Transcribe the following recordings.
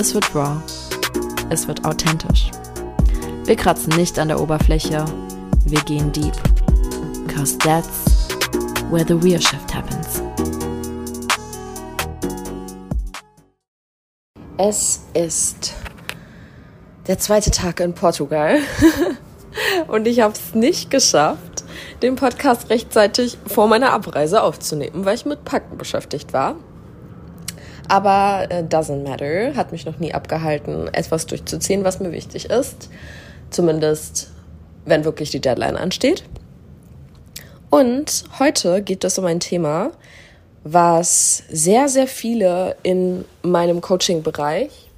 es wird raw, es wird authentisch. Wir kratzen nicht an der Oberfläche, wir gehen deep. Cause that's where the real shift happens. Es ist der zweite Tag in Portugal und ich habe es nicht geschafft, den Podcast rechtzeitig vor meiner Abreise aufzunehmen, weil ich mit Packen beschäftigt war. Aber äh, doesn't matter, hat mich noch nie abgehalten, etwas durchzuziehen, was mir wichtig ist. Zumindest, wenn wirklich die Deadline ansteht. Und heute geht es um ein Thema, was sehr, sehr viele in meinem Coaching-Bereich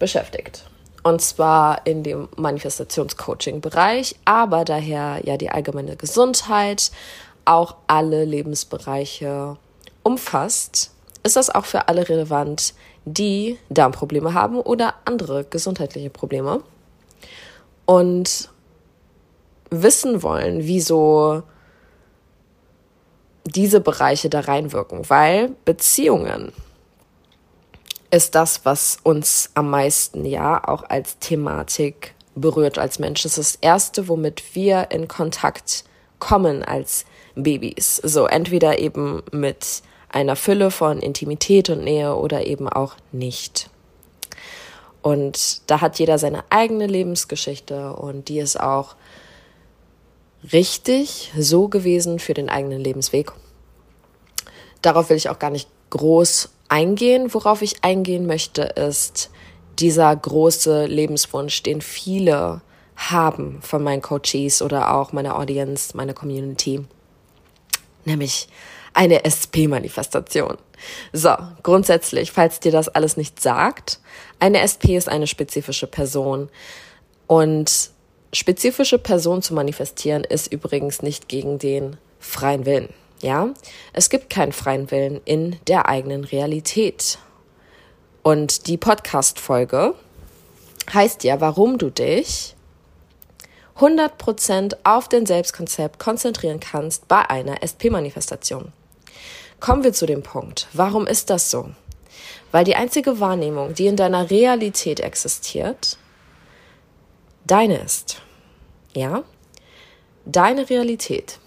beschäftigt. Und zwar in dem Manifestationscoaching-Bereich, aber daher ja die allgemeine Gesundheit auch alle Lebensbereiche umfasst, ist das auch für alle relevant, die Darmprobleme haben oder andere gesundheitliche Probleme und wissen wollen, wieso diese Bereiche da reinwirken, weil Beziehungen ist das, was uns am meisten ja auch als Thematik berührt als Mensch. Das ist das Erste, womit wir in Kontakt kommen als Babys. So entweder eben mit einer Fülle von Intimität und Nähe oder eben auch nicht. Und da hat jeder seine eigene Lebensgeschichte und die ist auch richtig so gewesen für den eigenen Lebensweg. Darauf will ich auch gar nicht groß eingehen. Worauf ich eingehen möchte, ist dieser große Lebenswunsch, den viele haben von meinen Coaches oder auch meiner Audience, meiner Community. Nämlich eine SP-Manifestation. So, grundsätzlich, falls dir das alles nicht sagt, eine SP ist eine spezifische Person und spezifische Person zu manifestieren ist übrigens nicht gegen den freien Willen. Ja, es gibt keinen freien Willen in der eigenen Realität. Und die Podcast-Folge heißt ja, warum du dich 100% auf den Selbstkonzept konzentrieren kannst bei einer SP-Manifestation. Kommen wir zu dem Punkt. Warum ist das so? Weil die einzige Wahrnehmung, die in deiner Realität existiert, deine ist. Ja? Deine Realität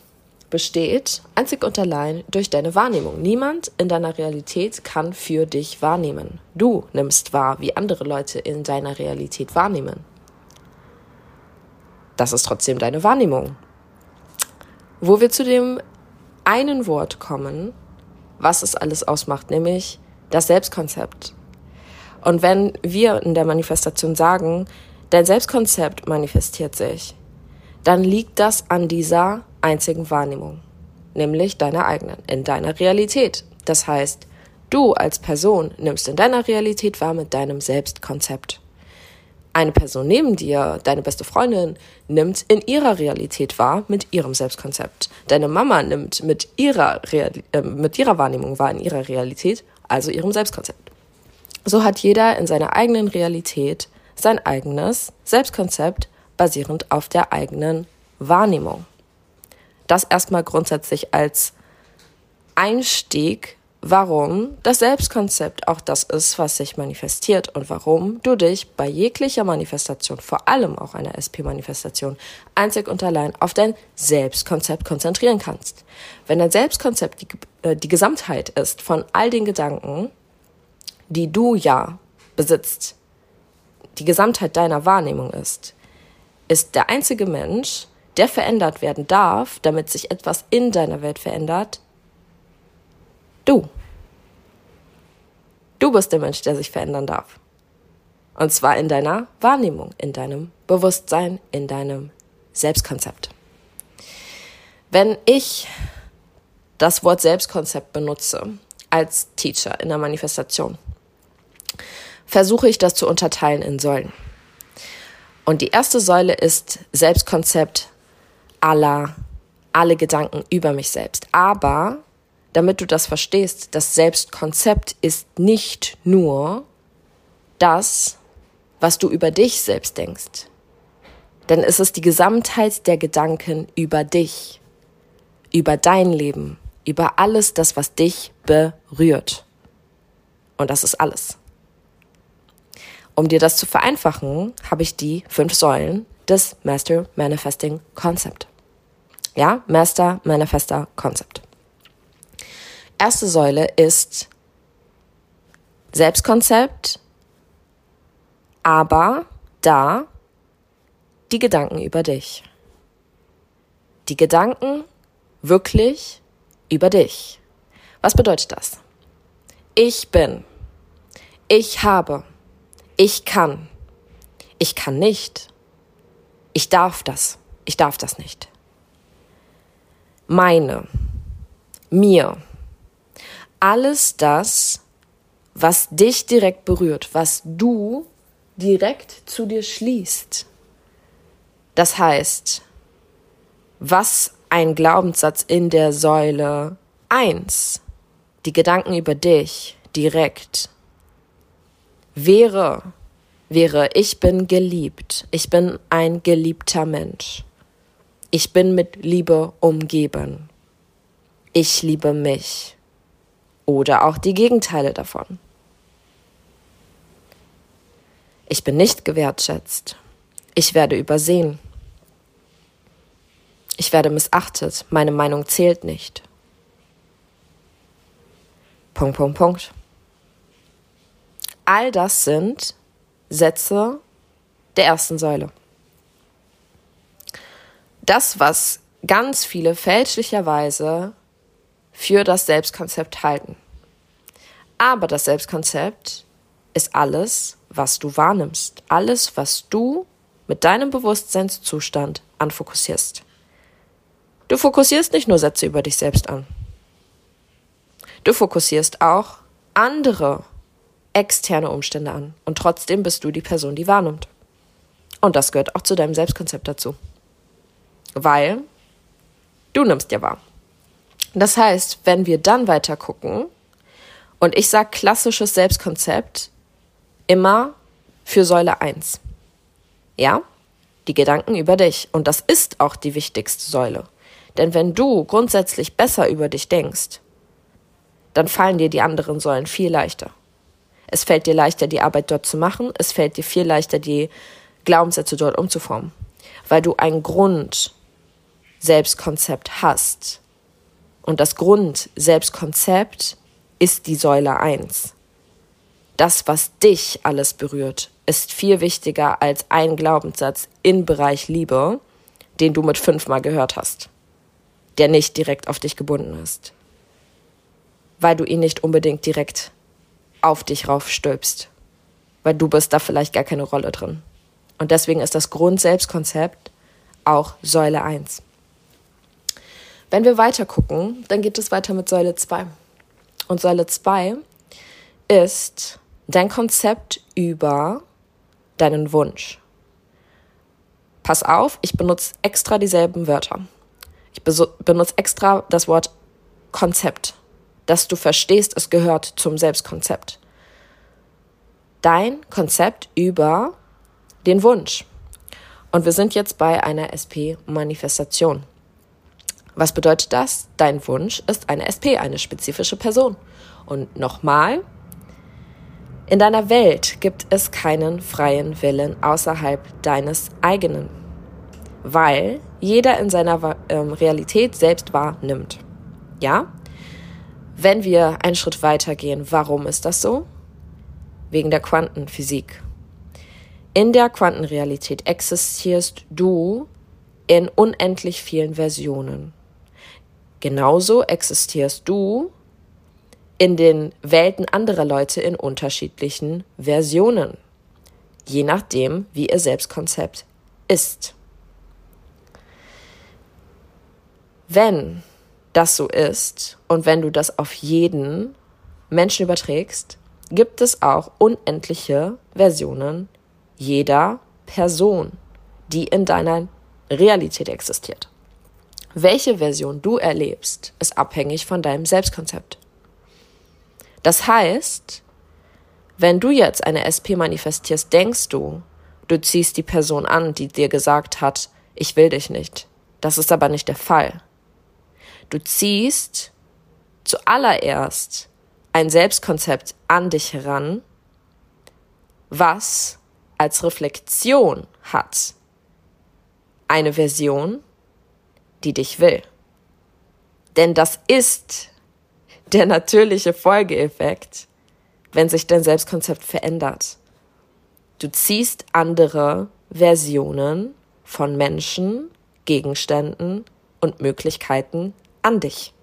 besteht einzig und allein durch deine Wahrnehmung. Niemand in deiner Realität kann für dich wahrnehmen. Du nimmst wahr, wie andere Leute in deiner Realität wahrnehmen. Das ist trotzdem deine Wahrnehmung. Wo wir zu dem einen Wort kommen, was es alles ausmacht, nämlich das Selbstkonzept. Und wenn wir in der Manifestation sagen, dein Selbstkonzept manifestiert sich, dann liegt das an dieser einzigen Wahrnehmung, nämlich deiner eigenen, in deiner Realität. Das heißt, du als Person nimmst in deiner Realität wahr mit deinem Selbstkonzept. Eine Person neben dir, deine beste Freundin, nimmt in ihrer Realität wahr mit ihrem Selbstkonzept. Deine Mama nimmt mit ihrer, Real äh, mit ihrer Wahrnehmung wahr in ihrer Realität, also ihrem Selbstkonzept. So hat jeder in seiner eigenen Realität sein eigenes Selbstkonzept basierend auf der eigenen Wahrnehmung. Das erstmal grundsätzlich als Einstieg, warum das Selbstkonzept auch das ist, was sich manifestiert und warum du dich bei jeglicher Manifestation, vor allem auch einer SP-Manifestation, einzig und allein auf dein Selbstkonzept konzentrieren kannst. Wenn dein Selbstkonzept die, äh, die Gesamtheit ist von all den Gedanken, die du ja besitzt, die Gesamtheit deiner Wahrnehmung ist, ist der einzige Mensch, der verändert werden darf, damit sich etwas in deiner Welt verändert, du. Du bist der Mensch, der sich verändern darf. Und zwar in deiner Wahrnehmung, in deinem Bewusstsein, in deinem Selbstkonzept. Wenn ich das Wort Selbstkonzept benutze als Teacher in der Manifestation, versuche ich das zu unterteilen in Säulen. Und die erste Säule ist Selbstkonzept aller, alle Gedanken über mich selbst. Aber damit du das verstehst, das Selbstkonzept ist nicht nur das, was du über dich selbst denkst. Denn es ist die Gesamtheit der Gedanken über dich, über dein Leben, über alles das, was dich berührt. Und das ist alles. Um dir das zu vereinfachen, habe ich die fünf Säulen des Master Manifesting Concept. Ja, Master Manifester Concept. Erste Säule ist Selbstkonzept, aber da die Gedanken über dich. Die Gedanken wirklich über dich. Was bedeutet das? Ich bin. Ich habe. Ich kann. Ich kann nicht. Ich darf das. Ich darf das nicht. Meine. Mir. Alles das, was dich direkt berührt, was du direkt zu dir schließt. Das heißt, was ein Glaubenssatz in der Säule 1, die Gedanken über dich direkt, wäre, wäre, ich bin geliebt, ich bin ein geliebter Mensch, ich bin mit Liebe umgeben, ich liebe mich oder auch die Gegenteile davon. Ich bin nicht gewertschätzt. Ich werde übersehen. Ich werde missachtet. Meine Meinung zählt nicht. Punkt, Punkt, Punkt. All das sind Sätze der ersten Säule. Das, was ganz viele fälschlicherweise für das Selbstkonzept halten. Aber das Selbstkonzept ist alles, was du wahrnimmst, alles, was du mit deinem Bewusstseinszustand anfokussierst. Du fokussierst nicht nur Sätze über dich selbst an. Du fokussierst auch andere externe Umstände an und trotzdem bist du die Person, die wahrnimmt. Und das gehört auch zu deinem Selbstkonzept dazu. Weil du nimmst ja wahr. Das heißt, wenn wir dann weiter gucken und ich sage klassisches Selbstkonzept, immer für Säule 1. Ja? Die Gedanken über dich. Und das ist auch die wichtigste Säule. Denn wenn du grundsätzlich besser über dich denkst, dann fallen dir die anderen Säulen viel leichter. Es fällt dir leichter, die Arbeit dort zu machen. Es fällt dir viel leichter, die Glaubenssätze dort umzuformen. Weil du ein Grund-Selbstkonzept hast. Und das Grund-Selbstkonzept ist die Säule 1 das, was dich alles berührt, ist viel wichtiger als ein Glaubenssatz im Bereich Liebe, den du mit fünfmal gehört hast, der nicht direkt auf dich gebunden ist, weil du ihn nicht unbedingt direkt auf dich raufstülpst, weil du bist da vielleicht gar keine Rolle drin. Und deswegen ist das Grundselbstkonzept auch Säule 1. Wenn wir weiter gucken, dann geht es weiter mit Säule 2. Und Säule 2 ist dein Konzept über deinen Wunsch. Pass auf, ich benutze extra dieselben Wörter. Ich benutze extra das Wort Konzept, dass du verstehst, es gehört zum Selbstkonzept. Dein Konzept über den Wunsch. Und wir sind jetzt bei einer SP-Manifestation. Was bedeutet das? Dein Wunsch ist eine SP, eine spezifische Person. Und nochmal, in deiner Welt gibt es keinen freien Willen außerhalb deines eigenen, weil jeder in seiner ähm, Realität selbst wahrnimmt. Ja? Wenn wir einen Schritt weiter gehen, warum ist das so? Wegen der Quantenphysik. In der Quantenrealität existierst du in unendlich vielen Versionen. Genauso existierst du in den Welten anderer Leute in unterschiedlichen Versionen, je nachdem, wie ihr Selbstkonzept ist. Wenn das so ist und wenn du das auf jeden Menschen überträgst, gibt es auch unendliche Versionen jeder Person, die in deiner Realität existiert. Welche Version du erlebst, ist abhängig von deinem Selbstkonzept. Das heißt, wenn du jetzt eine SP manifestierst, denkst du, du ziehst die Person an, die dir gesagt hat, ich will dich nicht. Das ist aber nicht der Fall. Du ziehst zuallererst ein Selbstkonzept an dich heran, was als Reflexion hat eine Version, die dich will. Denn das ist der natürliche Folgeeffekt, wenn sich dein Selbstkonzept verändert. Du ziehst andere Versionen von Menschen, Gegenständen und Möglichkeiten an dich.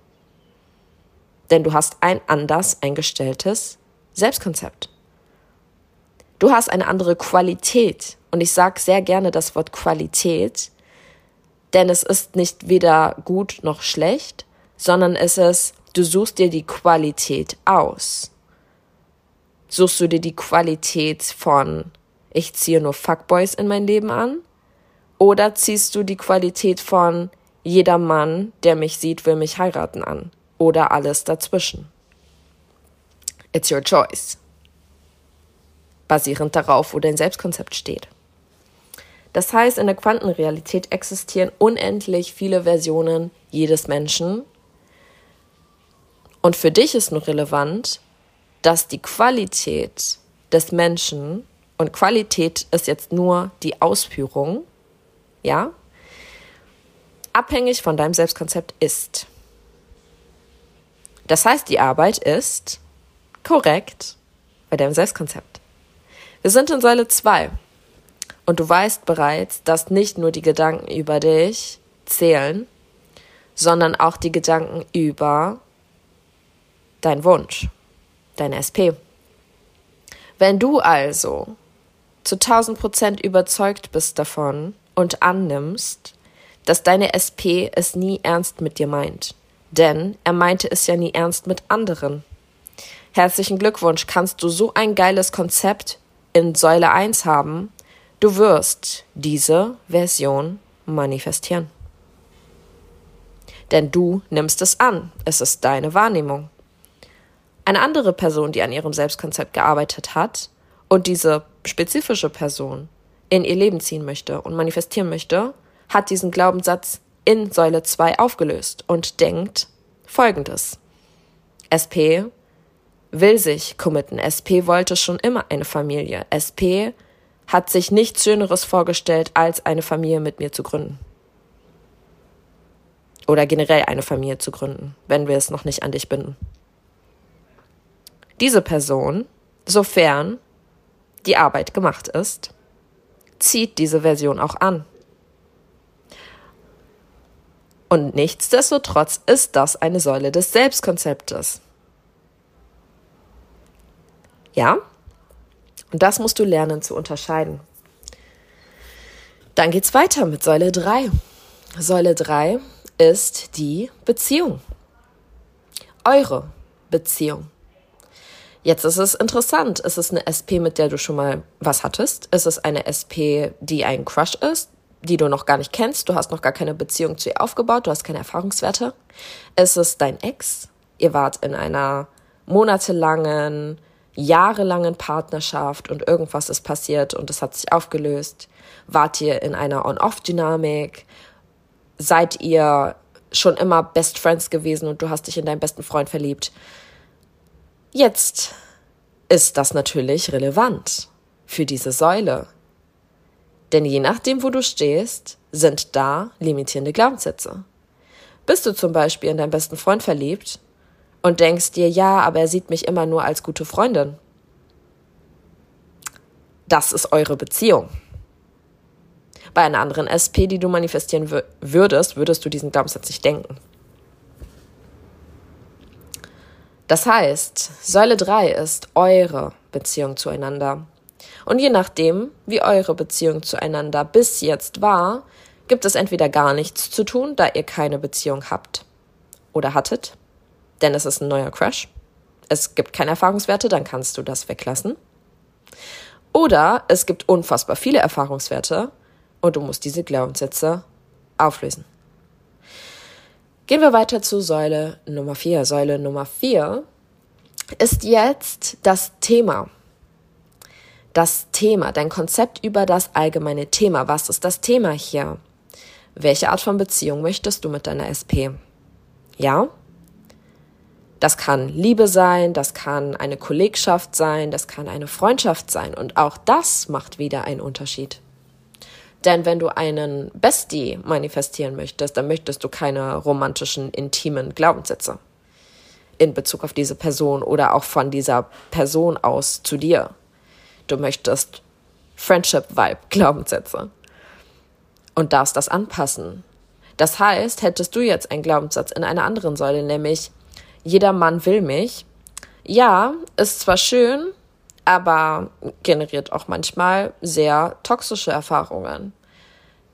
Denn du hast ein anders eingestelltes Selbstkonzept. Du hast eine andere Qualität. Und ich sage sehr gerne das Wort Qualität, denn es ist nicht weder gut noch schlecht, sondern es ist, du suchst dir die Qualität aus. Suchst du dir die Qualität von, ich ziehe nur Fuckboys in mein Leben an? Oder ziehst du die Qualität von, jeder Mann, der mich sieht, will mich heiraten an? Oder alles dazwischen? It's your choice basierend darauf, wo dein Selbstkonzept steht. Das heißt, in der Quantenrealität existieren unendlich viele Versionen jedes Menschen. Und für dich ist nur relevant, dass die Qualität des Menschen, und Qualität ist jetzt nur die Ausführung, ja, abhängig von deinem Selbstkonzept ist. Das heißt, die Arbeit ist korrekt bei deinem Selbstkonzept. Wir sind in Säule 2. Und du weißt bereits, dass nicht nur die Gedanken über dich zählen, sondern auch die Gedanken über dein Wunsch, dein SP. Wenn du also zu 1000 Prozent überzeugt bist davon und annimmst, dass deine SP es nie ernst mit dir meint, denn er meinte es ja nie ernst mit anderen. Herzlichen Glückwunsch, kannst du so ein geiles Konzept in Säule 1 haben, du wirst diese Version manifestieren. Denn du nimmst es an, es ist deine Wahrnehmung. Eine andere Person, die an ihrem Selbstkonzept gearbeitet hat und diese spezifische Person in ihr Leben ziehen möchte und manifestieren möchte, hat diesen Glaubenssatz in Säule 2 aufgelöst und denkt folgendes. SP will sich committen. SP wollte schon immer eine Familie. SP hat sich nichts Schöneres vorgestellt, als eine Familie mit mir zu gründen. Oder generell eine Familie zu gründen, wenn wir es noch nicht an dich binden. Diese Person, sofern die Arbeit gemacht ist, zieht diese Version auch an. Und nichtsdestotrotz ist das eine Säule des Selbstkonzeptes. Ja? Und das musst du lernen zu unterscheiden. Dann geht's weiter mit Säule 3. Säule 3 ist die Beziehung. Eure Beziehung. Jetzt ist es interessant. Ist es eine SP, mit der du schon mal was hattest? Ist es eine SP, die ein Crush ist, die du noch gar nicht kennst? Du hast noch gar keine Beziehung zu ihr aufgebaut, du hast keine Erfahrungswerte. Ist es dein Ex? Ihr wart in einer monatelangen jahrelangen Partnerschaft und irgendwas ist passiert und es hat sich aufgelöst? Wart ihr in einer On-Off-Dynamik? Seid ihr schon immer Best Friends gewesen und du hast dich in deinen besten Freund verliebt? Jetzt ist das natürlich relevant für diese Säule. Denn je nachdem, wo du stehst, sind da limitierende Glaubenssätze. Bist du zum Beispiel in deinen besten Freund verliebt, und denkst dir, ja, aber er sieht mich immer nur als gute Freundin. Das ist eure Beziehung. Bei einer anderen SP, die du manifestieren würdest, würdest du diesen Glaubenssatz nicht denken. Das heißt, Säule 3 ist eure Beziehung zueinander. Und je nachdem, wie eure Beziehung zueinander bis jetzt war, gibt es entweder gar nichts zu tun, da ihr keine Beziehung habt oder hattet, denn es ist ein neuer Crash. es gibt keine Erfahrungswerte, dann kannst du das weglassen. Oder es gibt unfassbar viele Erfahrungswerte und du musst diese Glaubenssätze auflösen. Gehen wir weiter zu Säule Nummer 4. Säule Nummer 4 ist jetzt das Thema. Das Thema, dein Konzept über das allgemeine Thema. Was ist das Thema hier? Welche Art von Beziehung möchtest du mit deiner SP? Ja? Das kann Liebe sein, das kann eine Kollegschaft sein, das kann eine Freundschaft sein. Und auch das macht wieder einen Unterschied. Denn wenn du einen Bestie manifestieren möchtest, dann möchtest du keine romantischen, intimen Glaubenssätze in Bezug auf diese Person oder auch von dieser Person aus zu dir. Du möchtest Friendship-Vibe, Glaubenssätze. Und darfst das anpassen. Das heißt, hättest du jetzt einen Glaubenssatz in einer anderen Säule, nämlich jeder Mann will mich, ja, ist zwar schön, aber generiert auch manchmal sehr toxische Erfahrungen.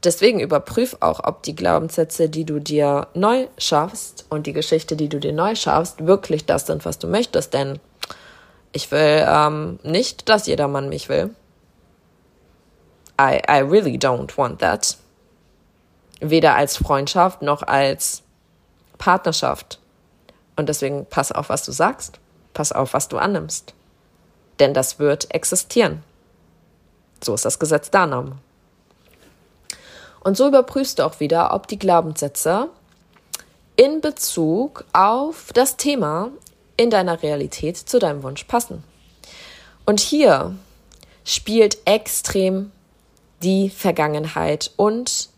Deswegen überprüf auch, ob die Glaubenssätze, die du dir neu schaffst und die Geschichte, die du dir neu schaffst, wirklich das sind, was du möchtest. Denn ich will ähm, nicht, dass jeder Mann mich will. I, I really don't want that. Weder als Freundschaft noch als Partnerschaft. Und deswegen pass auf, was du sagst. Pass auf, was du annimmst denn das wird existieren. So ist das Gesetz der Annahme. Und so überprüfst du auch wieder, ob die Glaubenssätze in Bezug auf das Thema in deiner Realität zu deinem Wunsch passen. Und hier spielt extrem die Vergangenheit und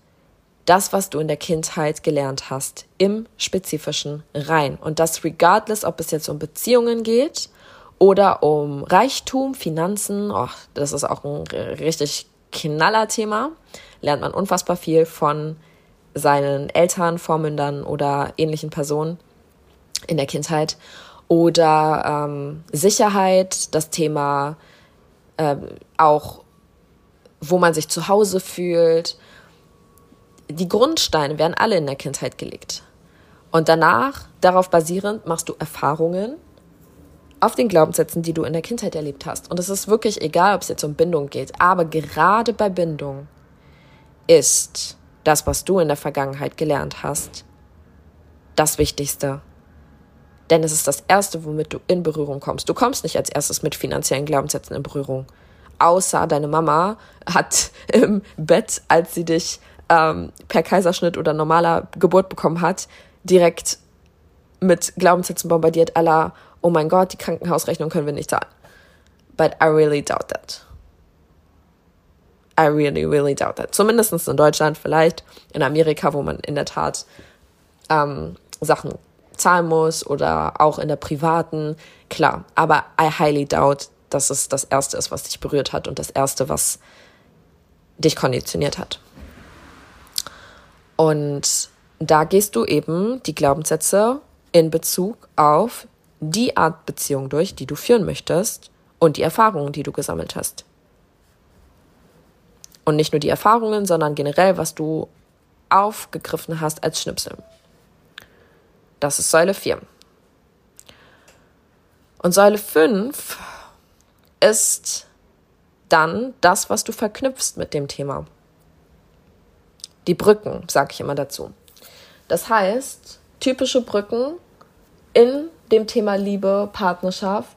das, was du in der Kindheit gelernt hast, im Spezifischen rein. Und das regardless, ob es jetzt um Beziehungen geht oder um Reichtum, Finanzen. Oh, das ist auch ein richtig knaller Thema. Lernt man unfassbar viel von seinen Eltern, Vormündern oder ähnlichen Personen in der Kindheit. Oder ähm, Sicherheit, das Thema äh, auch, wo man sich zu Hause fühlt. Die Grundsteine werden alle in der Kindheit gelegt. Und danach, darauf basierend, machst du Erfahrungen auf den Glaubenssätzen, die du in der Kindheit erlebt hast. Und es ist wirklich egal, ob es jetzt um Bindung geht, aber gerade bei Bindung ist das, was du in der Vergangenheit gelernt hast, das Wichtigste. Denn es ist das Erste, womit du in Berührung kommst. Du kommst nicht als erstes mit finanziellen Glaubenssätzen in Berührung. Außer deine Mama hat im Bett, als sie dich ähm, per Kaiserschnitt oder normaler Geburt bekommen hat, direkt mit Glaubenssätzen bombardiert, aller oh mein Gott, die Krankenhausrechnung können wir nicht zahlen. But I really doubt that. I really, really doubt that. Zumindest in Deutschland, vielleicht in Amerika, wo man in der Tat ähm, Sachen zahlen muss oder auch in der privaten, klar. Aber I highly doubt, dass es das Erste ist, was dich berührt hat und das Erste, was dich konditioniert hat. Und da gehst du eben die Glaubenssätze in Bezug auf die Art Beziehung durch, die du führen möchtest und die Erfahrungen, die du gesammelt hast. Und nicht nur die Erfahrungen, sondern generell, was du aufgegriffen hast als Schnipsel. Das ist Säule 4. Und Säule 5 ist dann das, was du verknüpfst mit dem Thema. Die Brücken, sage ich immer dazu. Das heißt, typische Brücken in dem Thema Liebe, Partnerschaft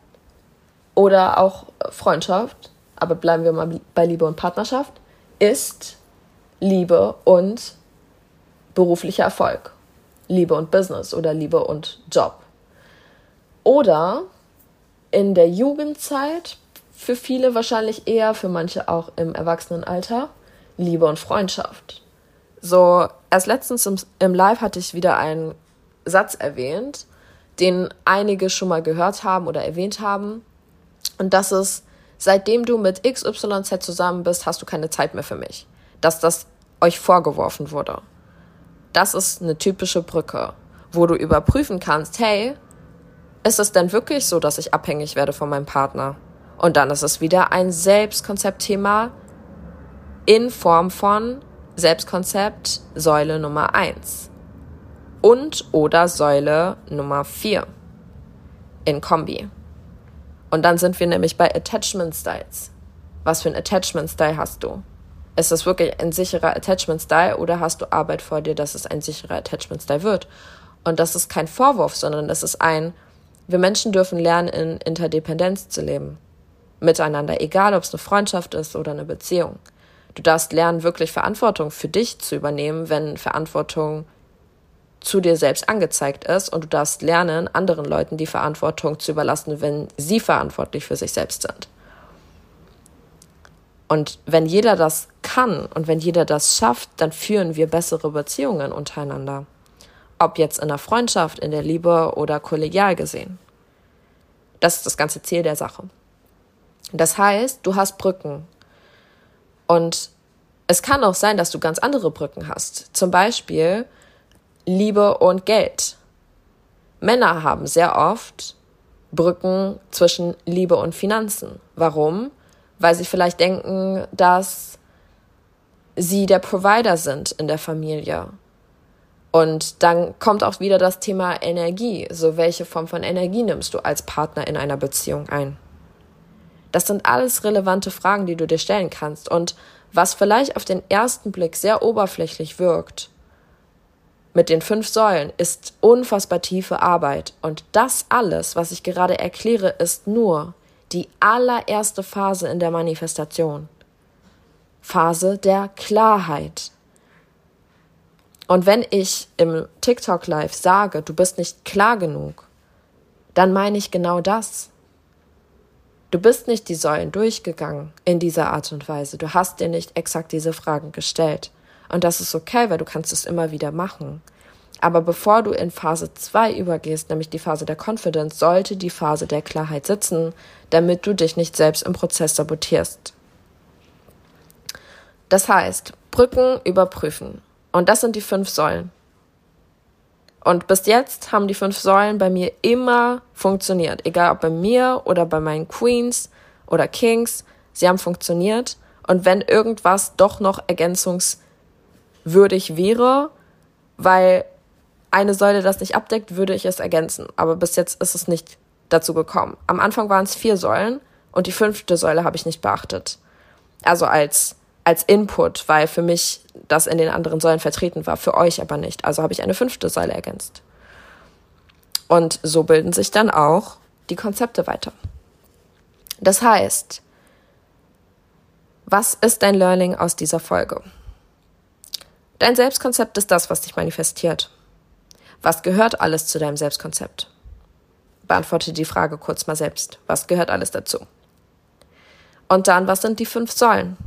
oder auch Freundschaft, aber bleiben wir mal bei Liebe und Partnerschaft, ist Liebe und beruflicher Erfolg. Liebe und Business oder Liebe und Job. Oder in der Jugendzeit, für viele wahrscheinlich eher, für manche auch im Erwachsenenalter, Liebe und Freundschaft. So, erst letztens im, im Live hatte ich wieder einen Satz erwähnt, den einige schon mal gehört haben oder erwähnt haben. Und das ist, seitdem du mit XYZ zusammen bist, hast du keine Zeit mehr für mich. Dass das euch vorgeworfen wurde. Das ist eine typische Brücke, wo du überprüfen kannst, hey, ist es denn wirklich so, dass ich abhängig werde von meinem Partner? Und dann ist es wieder ein Selbstkonzeptthema in Form von Selbstkonzept Säule Nummer eins und oder Säule Nummer 4. in Kombi. Und dann sind wir nämlich bei Attachment Styles. Was für ein Attachment Style hast du? Ist das wirklich ein sicherer Attachment Style oder hast du Arbeit vor dir, dass es ein sicherer Attachment Style wird? Und das ist kein Vorwurf, sondern das ist ein, wir Menschen dürfen lernen, in Interdependenz zu leben. Miteinander, egal ob es eine Freundschaft ist oder eine Beziehung. Du darfst lernen, wirklich Verantwortung für dich zu übernehmen, wenn Verantwortung zu dir selbst angezeigt ist und du darfst lernen, anderen Leuten die Verantwortung zu überlassen, wenn sie verantwortlich für sich selbst sind. Und wenn jeder das kann und wenn jeder das schafft, dann führen wir bessere Beziehungen untereinander. Ob jetzt in der Freundschaft, in der Liebe oder kollegial gesehen. Das ist das ganze Ziel der Sache. Das heißt, du hast Brücken. Und es kann auch sein, dass du ganz andere Brücken hast. Zum Beispiel Liebe und Geld. Männer haben sehr oft Brücken zwischen Liebe und Finanzen. Warum? Weil sie vielleicht denken, dass sie der Provider sind in der Familie. Und dann kommt auch wieder das Thema Energie. So, welche Form von Energie nimmst du als Partner in einer Beziehung ein? Das sind alles relevante Fragen, die du dir stellen kannst. Und was vielleicht auf den ersten Blick sehr oberflächlich wirkt, mit den fünf Säulen ist unfassbar tiefe Arbeit. Und das alles, was ich gerade erkläre, ist nur die allererste Phase in der Manifestation. Phase der Klarheit. Und wenn ich im TikTok Live sage, du bist nicht klar genug, dann meine ich genau das. Du bist nicht die Säulen durchgegangen in dieser Art und Weise. Du hast dir nicht exakt diese Fragen gestellt. Und das ist okay, weil du kannst es immer wieder machen. Aber bevor du in Phase 2 übergehst, nämlich die Phase der Confidence, sollte die Phase der Klarheit sitzen, damit du dich nicht selbst im Prozess sabotierst. Das heißt, Brücken überprüfen. Und das sind die fünf Säulen. Und bis jetzt haben die fünf Säulen bei mir immer funktioniert. Egal ob bei mir oder bei meinen Queens oder Kings. Sie haben funktioniert. Und wenn irgendwas doch noch ergänzungs würdig wäre, weil eine Säule das nicht abdeckt, würde ich es ergänzen. Aber bis jetzt ist es nicht dazu gekommen. Am Anfang waren es vier Säulen und die fünfte Säule habe ich nicht beachtet. Also als, als Input, weil für mich das in den anderen Säulen vertreten war, für euch aber nicht. Also habe ich eine fünfte Säule ergänzt. Und so bilden sich dann auch die Konzepte weiter. Das heißt, was ist dein Learning aus dieser Folge? Dein Selbstkonzept ist das, was dich manifestiert. Was gehört alles zu deinem Selbstkonzept? Beantworte die Frage kurz mal selbst. Was gehört alles dazu? Und dann, was sind die fünf Säulen?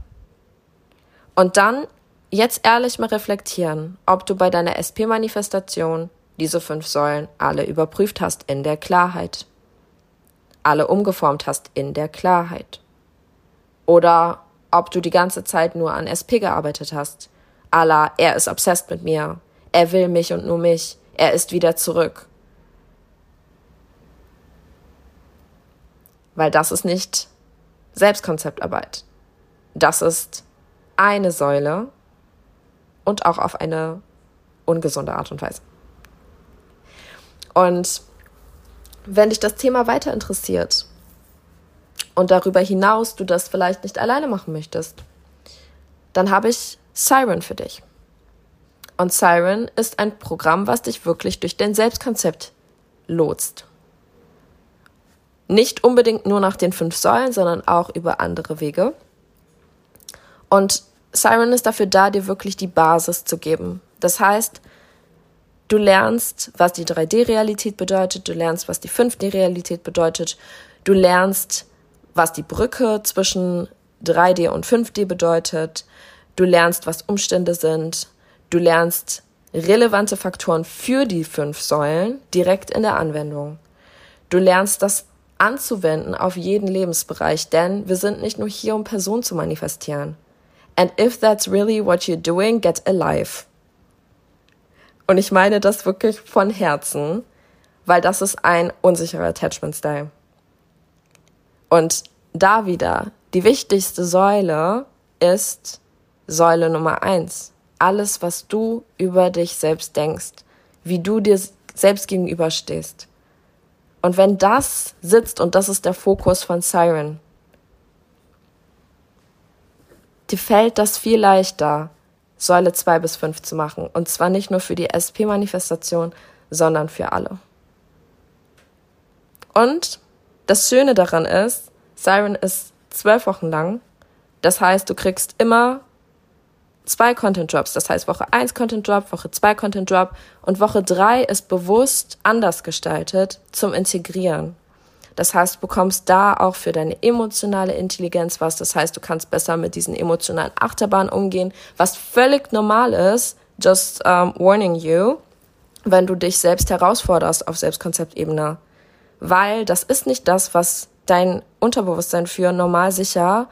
Und dann jetzt ehrlich mal reflektieren, ob du bei deiner SP-Manifestation diese fünf Säulen alle überprüft hast in der Klarheit. Alle umgeformt hast in der Klarheit. Oder ob du die ganze Zeit nur an SP gearbeitet hast Allah, er ist obsessed mit mir. Er will mich und nur mich. Er ist wieder zurück. Weil das ist nicht Selbstkonzeptarbeit. Das ist eine Säule und auch auf eine ungesunde Art und Weise. Und wenn dich das Thema weiter interessiert und darüber hinaus du das vielleicht nicht alleine machen möchtest, dann habe ich Siren für dich. Und Siren ist ein Programm, was dich wirklich durch dein Selbstkonzept lotst. Nicht unbedingt nur nach den fünf Säulen, sondern auch über andere Wege. Und Siren ist dafür da, dir wirklich die Basis zu geben. Das heißt, du lernst, was die 3D-Realität bedeutet, du lernst, was die 5D-Realität bedeutet, du lernst, was die Brücke zwischen 3D und 5D bedeutet, Du lernst, was Umstände sind. Du lernst relevante Faktoren für die fünf Säulen direkt in der Anwendung. Du lernst das anzuwenden auf jeden Lebensbereich, denn wir sind nicht nur hier, um Personen zu manifestieren. And if that's really what you're doing, get alive. Und ich meine das wirklich von Herzen, weil das ist ein unsicherer Attachment Style. Und da wieder, die wichtigste Säule ist Säule Nummer eins. Alles, was du über dich selbst denkst, wie du dir selbst gegenüberstehst. Und wenn das sitzt und das ist der Fokus von Siren, dir fällt das viel leichter, Säule 2 bis 5 zu machen. Und zwar nicht nur für die SP-Manifestation, sondern für alle. Und das Schöne daran ist, Siren ist zwölf Wochen lang. Das heißt, du kriegst immer zwei Content Drops. Das heißt, Woche 1 Content Drop, Woche 2 Content Drop und Woche 3 ist bewusst anders gestaltet zum Integrieren. Das heißt, du bekommst da auch für deine emotionale Intelligenz was. Das heißt, du kannst besser mit diesen emotionalen Achterbahnen umgehen, was völlig normal ist. Just um, warning you, wenn du dich selbst herausforderst auf Selbstkonzeptebene. Weil das ist nicht das, was dein Unterbewusstsein für normal sicher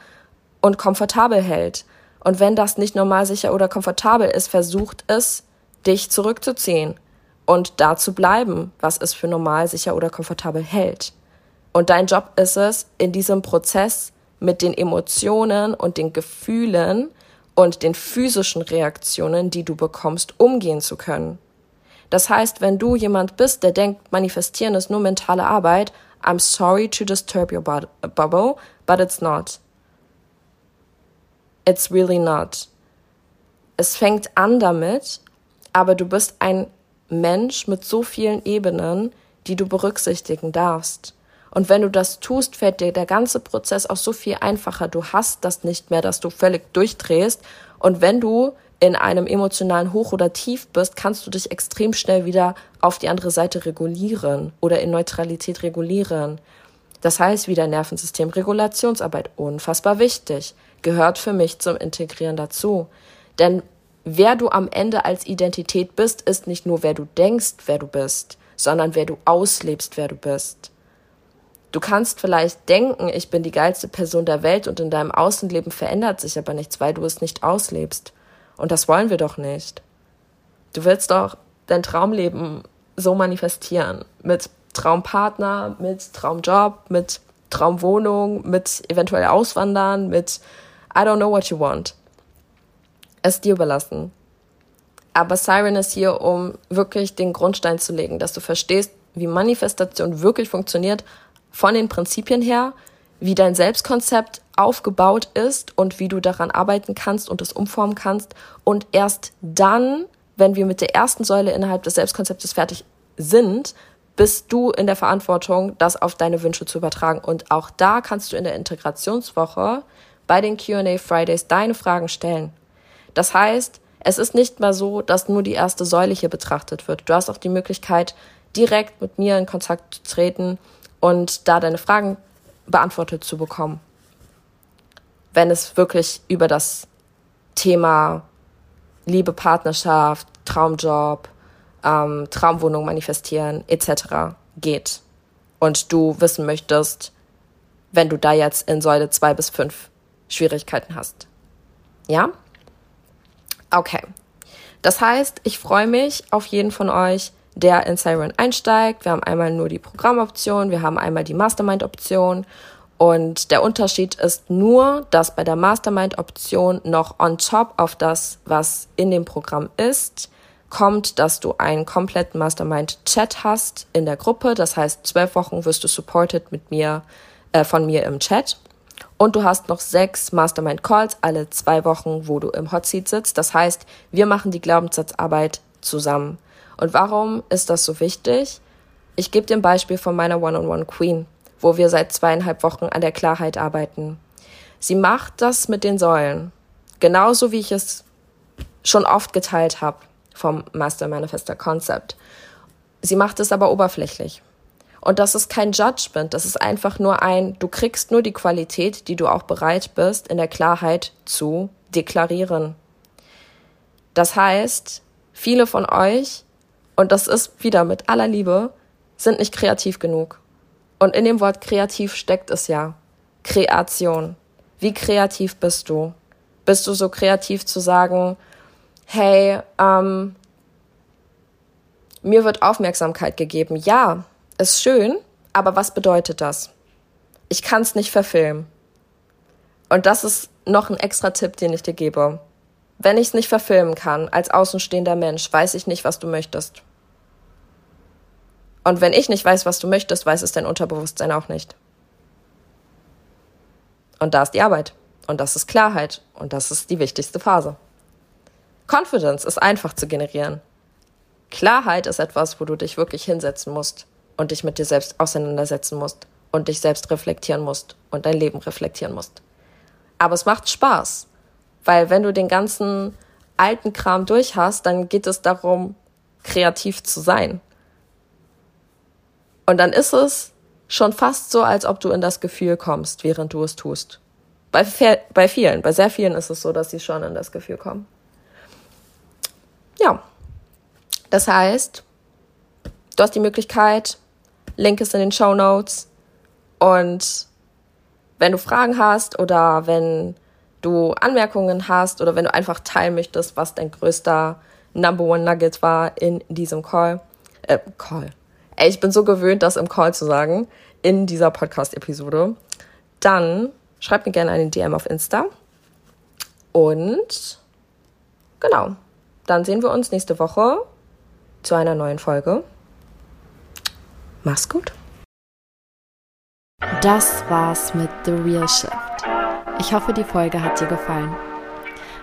und komfortabel hält. Und wenn das nicht normal sicher oder komfortabel ist, versucht es, dich zurückzuziehen und da zu bleiben, was es für normal sicher oder komfortabel hält. Und dein Job ist es, in diesem Prozess mit den Emotionen und den Gefühlen und den physischen Reaktionen, die du bekommst, umgehen zu können. Das heißt, wenn du jemand bist, der denkt, manifestieren ist nur mentale Arbeit, I'm sorry to disturb your bubble, but it's not. It's really not. Es fängt an damit, aber du bist ein Mensch mit so vielen Ebenen, die du berücksichtigen darfst. Und wenn du das tust, fällt dir der ganze Prozess auch so viel einfacher. Du hast das nicht mehr, dass du völlig durchdrehst. Und wenn du in einem emotionalen Hoch oder Tief bist, kannst du dich extrem schnell wieder auf die andere Seite regulieren oder in Neutralität regulieren. Das heißt wieder Nervensystem, Regulationsarbeit, unfassbar wichtig, gehört für mich zum Integrieren dazu. Denn wer du am Ende als Identität bist, ist nicht nur wer du denkst, wer du bist, sondern wer du auslebst, wer du bist. Du kannst vielleicht denken, ich bin die geilste Person der Welt und in deinem Außenleben verändert sich aber nichts, weil du es nicht auslebst. Und das wollen wir doch nicht. Du willst doch dein Traumleben so manifestieren. Mit Traumpartner, mit Traumjob, mit Traumwohnung, mit eventuell Auswandern, mit I don't know what you want. Es dir überlassen. Aber Siren ist hier, um wirklich den Grundstein zu legen, dass du verstehst, wie Manifestation wirklich funktioniert, von den Prinzipien her, wie dein Selbstkonzept aufgebaut ist und wie du daran arbeiten kannst und es umformen kannst. Und erst dann, wenn wir mit der ersten Säule innerhalb des Selbstkonzeptes fertig sind, bist du in der Verantwortung, das auf deine Wünsche zu übertragen. Und auch da kannst du in der Integrationswoche bei den QA Fridays deine Fragen stellen. Das heißt, es ist nicht mal so, dass nur die erste Säule hier betrachtet wird. Du hast auch die Möglichkeit, direkt mit mir in Kontakt zu treten und da deine Fragen beantwortet zu bekommen wenn es wirklich über das Thema Liebe, Partnerschaft, Traumjob, ähm, Traumwohnung manifestieren etc. geht. Und du wissen möchtest, wenn du da jetzt in Säule 2 bis 5 Schwierigkeiten hast. Ja? Okay. Das heißt, ich freue mich auf jeden von euch, der in Siren einsteigt. Wir haben einmal nur die Programmoption, wir haben einmal die Mastermind-Option und der Unterschied ist nur, dass bei der Mastermind-Option noch on top auf das, was in dem Programm ist, kommt, dass du einen kompletten Mastermind-Chat hast in der Gruppe. Das heißt, zwölf Wochen wirst du supported mit mir, äh, von mir im Chat. Und du hast noch sechs Mastermind-Calls alle zwei Wochen, wo du im Hot Seat sitzt. Das heißt, wir machen die Glaubenssatzarbeit zusammen. Und warum ist das so wichtig? Ich gebe dir ein Beispiel von meiner One-on-One-Queen wo wir seit zweieinhalb Wochen an der Klarheit arbeiten. Sie macht das mit den Säulen, genauso wie ich es schon oft geteilt habe vom Master Manifester Concept. Sie macht es aber oberflächlich. Und das ist kein Judgment, das ist einfach nur ein, du kriegst nur die Qualität, die du auch bereit bist, in der Klarheit zu deklarieren. Das heißt, viele von euch, und das ist wieder mit aller Liebe, sind nicht kreativ genug. Und in dem Wort kreativ steckt es ja. Kreation. Wie kreativ bist du? Bist du so kreativ zu sagen, hey, ähm, mir wird Aufmerksamkeit gegeben. Ja, ist schön, aber was bedeutet das? Ich kann es nicht verfilmen. Und das ist noch ein extra Tipp, den ich dir gebe. Wenn ich es nicht verfilmen kann, als außenstehender Mensch, weiß ich nicht, was du möchtest. Und wenn ich nicht weiß, was du möchtest, weiß es dein Unterbewusstsein auch nicht. Und da ist die Arbeit. Und das ist Klarheit. Und das ist die wichtigste Phase. Confidence ist einfach zu generieren. Klarheit ist etwas, wo du dich wirklich hinsetzen musst und dich mit dir selbst auseinandersetzen musst und dich selbst reflektieren musst und dein Leben reflektieren musst. Aber es macht Spaß, weil wenn du den ganzen alten Kram durch hast, dann geht es darum, kreativ zu sein. Und dann ist es schon fast so, als ob du in das Gefühl kommst, während du es tust. Bei, bei vielen, bei sehr vielen ist es so, dass sie schon in das Gefühl kommen. Ja. Das heißt, du hast die Möglichkeit, Link ist in den Show Notes. Und wenn du Fragen hast oder wenn du Anmerkungen hast oder wenn du einfach teilen möchtest, was dein größter Number One Nugget war in diesem Call, äh, Call. Ey, ich bin so gewöhnt, das im Call zu sagen, in dieser Podcast-Episode, dann schreib mir gerne eine DM auf Insta. Und genau, dann sehen wir uns nächste Woche zu einer neuen Folge. Mach's gut. Das war's mit The Real Shift. Ich hoffe, die Folge hat dir gefallen.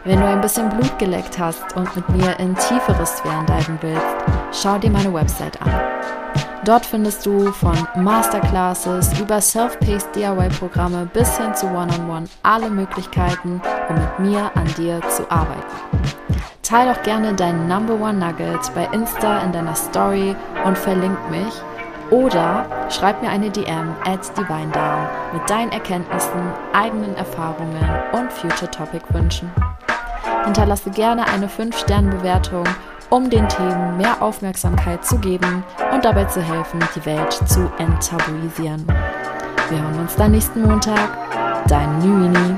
Wenn du ein bisschen Blut geleckt hast und mit mir in tiefere Sphären diven willst, schau dir meine Website an. Dort findest du von Masterclasses über Self-Paced DIY-Programme bis hin zu One-on-One -on -One alle Möglichkeiten, um mit mir an dir zu arbeiten. Teil doch gerne deinen Number One Nugget bei Insta in deiner Story und verlink mich oder schreib mir eine DM at DivineDown mit deinen Erkenntnissen, eigenen Erfahrungen und Future Topic Wünschen. Hinterlasse gerne eine 5-Sterne-Bewertung, um den Themen mehr Aufmerksamkeit zu geben und dabei zu helfen, die Welt zu enttabuisieren. Wir hören uns dann nächsten Montag. Dein Nüini.